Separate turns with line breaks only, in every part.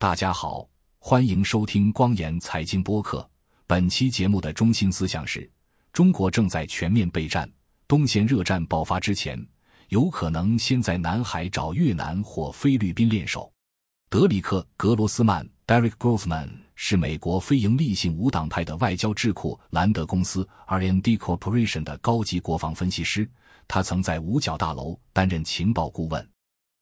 大家好，欢迎收听光言财经播客。本期节目的中心思想是：中国正在全面备战，东线热战爆发之前，有可能先在南海找越南或菲律宾练手。德里克·格罗斯曼 （Derek Grossman） 是美国非营利性无党派的外交智库兰德公司 （R&D Corporation） 的高级国防分析师，他曾在五角大楼担任情报顾问。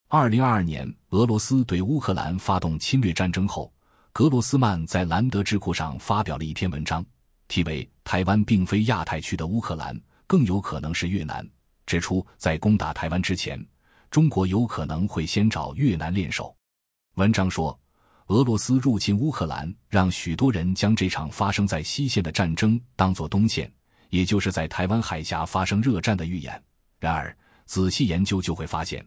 二零二二年，俄罗斯对乌克兰发动侵略战争后，格罗斯曼在兰德智库上发表了一篇文章，题为《台湾并非亚太区的乌克兰，更有可能是越南》，指出在攻打台湾之前，中国有可能会先找越南练手。文章说，俄罗斯入侵乌克兰，让许多人将这场发生在西线的战争当作东线，也就是在台湾海峡发生热战的预演。然而，仔细研究就会发现。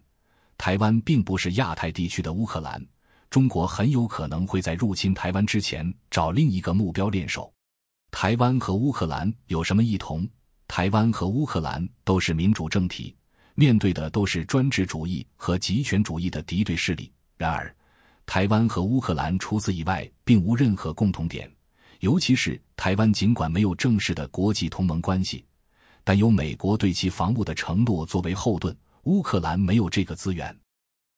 台湾并不是亚太地区的乌克兰，中国很有可能会在入侵台湾之前找另一个目标练手。台湾和乌克兰有什么异同？台湾和乌克兰都是民主政体，面对的都是专制主义和极权主义的敌对势力。然而，台湾和乌克兰除此以外并无任何共同点，尤其是台湾尽管没有正式的国际同盟关系，但有美国对其防务的承诺作为后盾。乌克兰没有这个资源，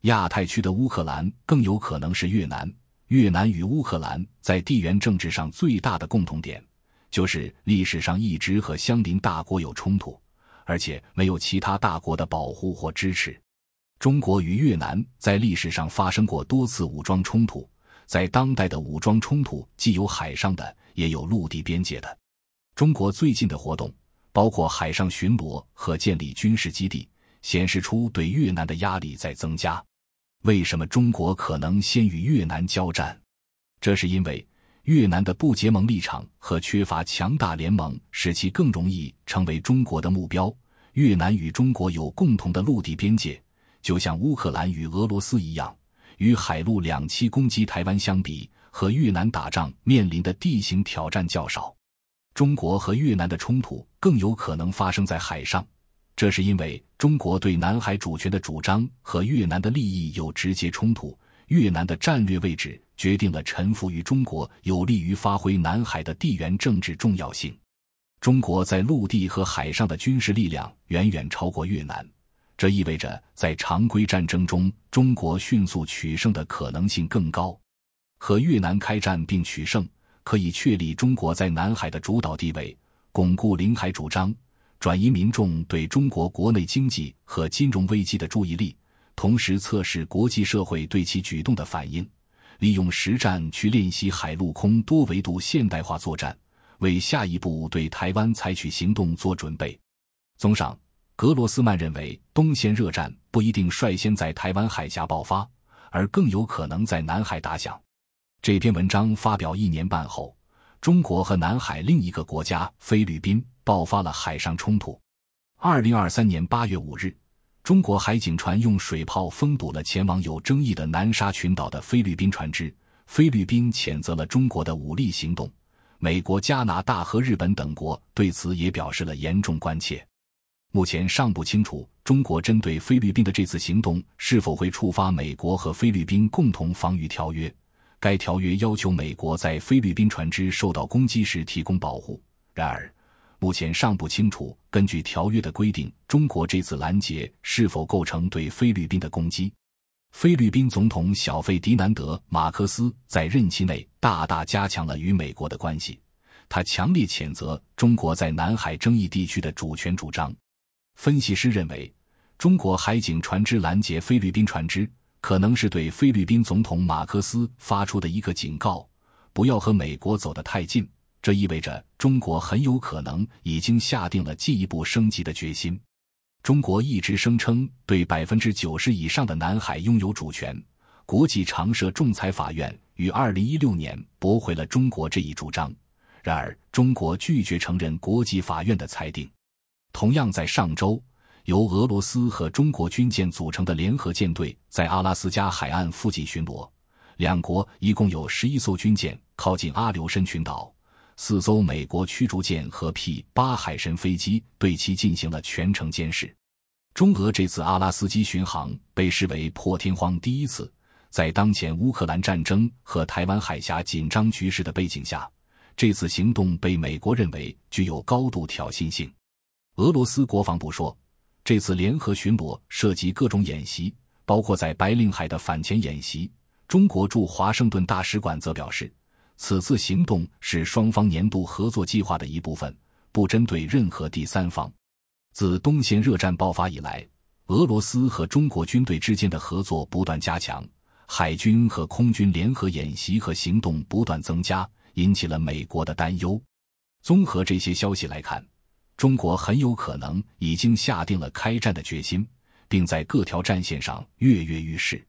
亚太区的乌克兰更有可能是越南。越南与乌克兰在地缘政治上最大的共同点，就是历史上一直和相邻大国有冲突，而且没有其他大国的保护或支持。中国与越南在历史上发生过多次武装冲突，在当代的武装冲突既有海上的，也有陆地边界的。中国最近的活动包括海上巡逻和建立军事基地。显示出对越南的压力在增加。为什么中国可能先与越南交战？这是因为越南的不结盟立场和缺乏强大联盟，使其更容易成为中国的目标。越南与中国有共同的陆地边界，就像乌克兰与俄罗斯一样。与海陆两栖攻击台湾相比，和越南打仗面临的地形挑战较少。中国和越南的冲突更有可能发生在海上。这是因为中国对南海主权的主张和越南的利益有直接冲突。越南的战略位置决定了臣服于中国有利于发挥南海的地缘政治重要性。中国在陆地和海上的军事力量远远超过越南，这意味着在常规战争中，中国迅速取胜的可能性更高。和越南开战并取胜，可以确立中国在南海的主导地位，巩固领海主张。转移民众对中国国内经济和金融危机的注意力，同时测试国际社会对其举动的反应，利用实战去练习海陆空多维度现代化作战，为下一步对台湾采取行动做准备。综上，格罗斯曼认为，东线热战不一定率先在台湾海峡爆发，而更有可能在南海打响。这篇文章发表一年半后。中国和南海另一个国家菲律宾爆发了海上冲突。二零二三年八月五日，中国海警船用水炮封堵了前往有争议的南沙群岛的菲律宾船只。菲律宾谴责了中国的武力行动，美国、加拿大和日本等国对此也表示了严重关切。目前尚不清楚中国针对菲律宾的这次行动是否会触发美国和菲律宾共同防御条约。该条约要求美国在菲律宾船只受到攻击时提供保护。然而，目前尚不清楚，根据条约的规定，中国这次拦截是否构成对菲律宾的攻击。菲律宾总统小费迪南德·马克思在任期内大大加强了与美国的关系。他强烈谴责中国在南海争议地区的主权主张。分析师认为，中国海警船只拦截菲律宾船只。可能是对菲律宾总统马克思发出的一个警告：不要和美国走得太近。这意味着中国很有可能已经下定了进一步升级的决心。中国一直声称对百分之九十以上的南海拥有主权。国际常设仲裁法院于二零一六年驳回了中国这一主张。然而，中国拒绝承认国际法院的裁定。同样在上周。由俄罗斯和中国军舰组成的联合舰队在阿拉斯加海岸附近巡逻，两国一共有十一艘军舰靠近阿留申群岛，四艘美国驱逐舰和 P 八海神飞机对其进行了全程监视。中俄这次阿拉斯基巡航被视为破天荒第一次在当前乌克兰战争和台湾海峡紧张局势的背景下，这次行动被美国认为具有高度挑衅性。俄罗斯国防部说，这次联合巡逻涉及各种演习，包括在白令海的反潜演习。中国驻华盛顿大使馆则表示，此次行动是双方年度合作计划的一部分，不针对任何第三方。自东线热战爆发以来，俄罗斯和中国军队之间的合作不断加强，海军和空军联合演习和行动不断增加，引起了美国的担忧。综合这些消息来看。中国很有可能已经下定了开战的决心，并在各条战线上跃跃欲试。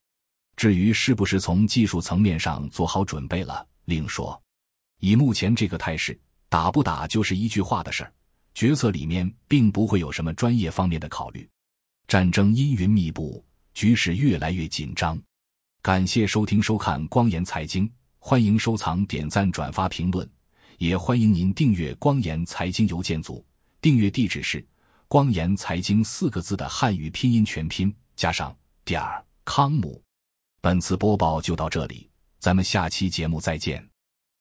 至于是不是从技术层面上做好准备了，另说。以目前这个态势，打不打就是一句话的事儿。决策里面并不会有什么专业方面的考虑。战争阴云密布，局势越来越紧张。感谢收听收看光言财经，欢迎收藏、点赞、转发、评论，也欢迎您订阅光言财经邮件组。订阅地址是“光言财经”四个字的汉语拼音全拼加上点儿康姆。本次播报就到这里，咱们下期节目再见。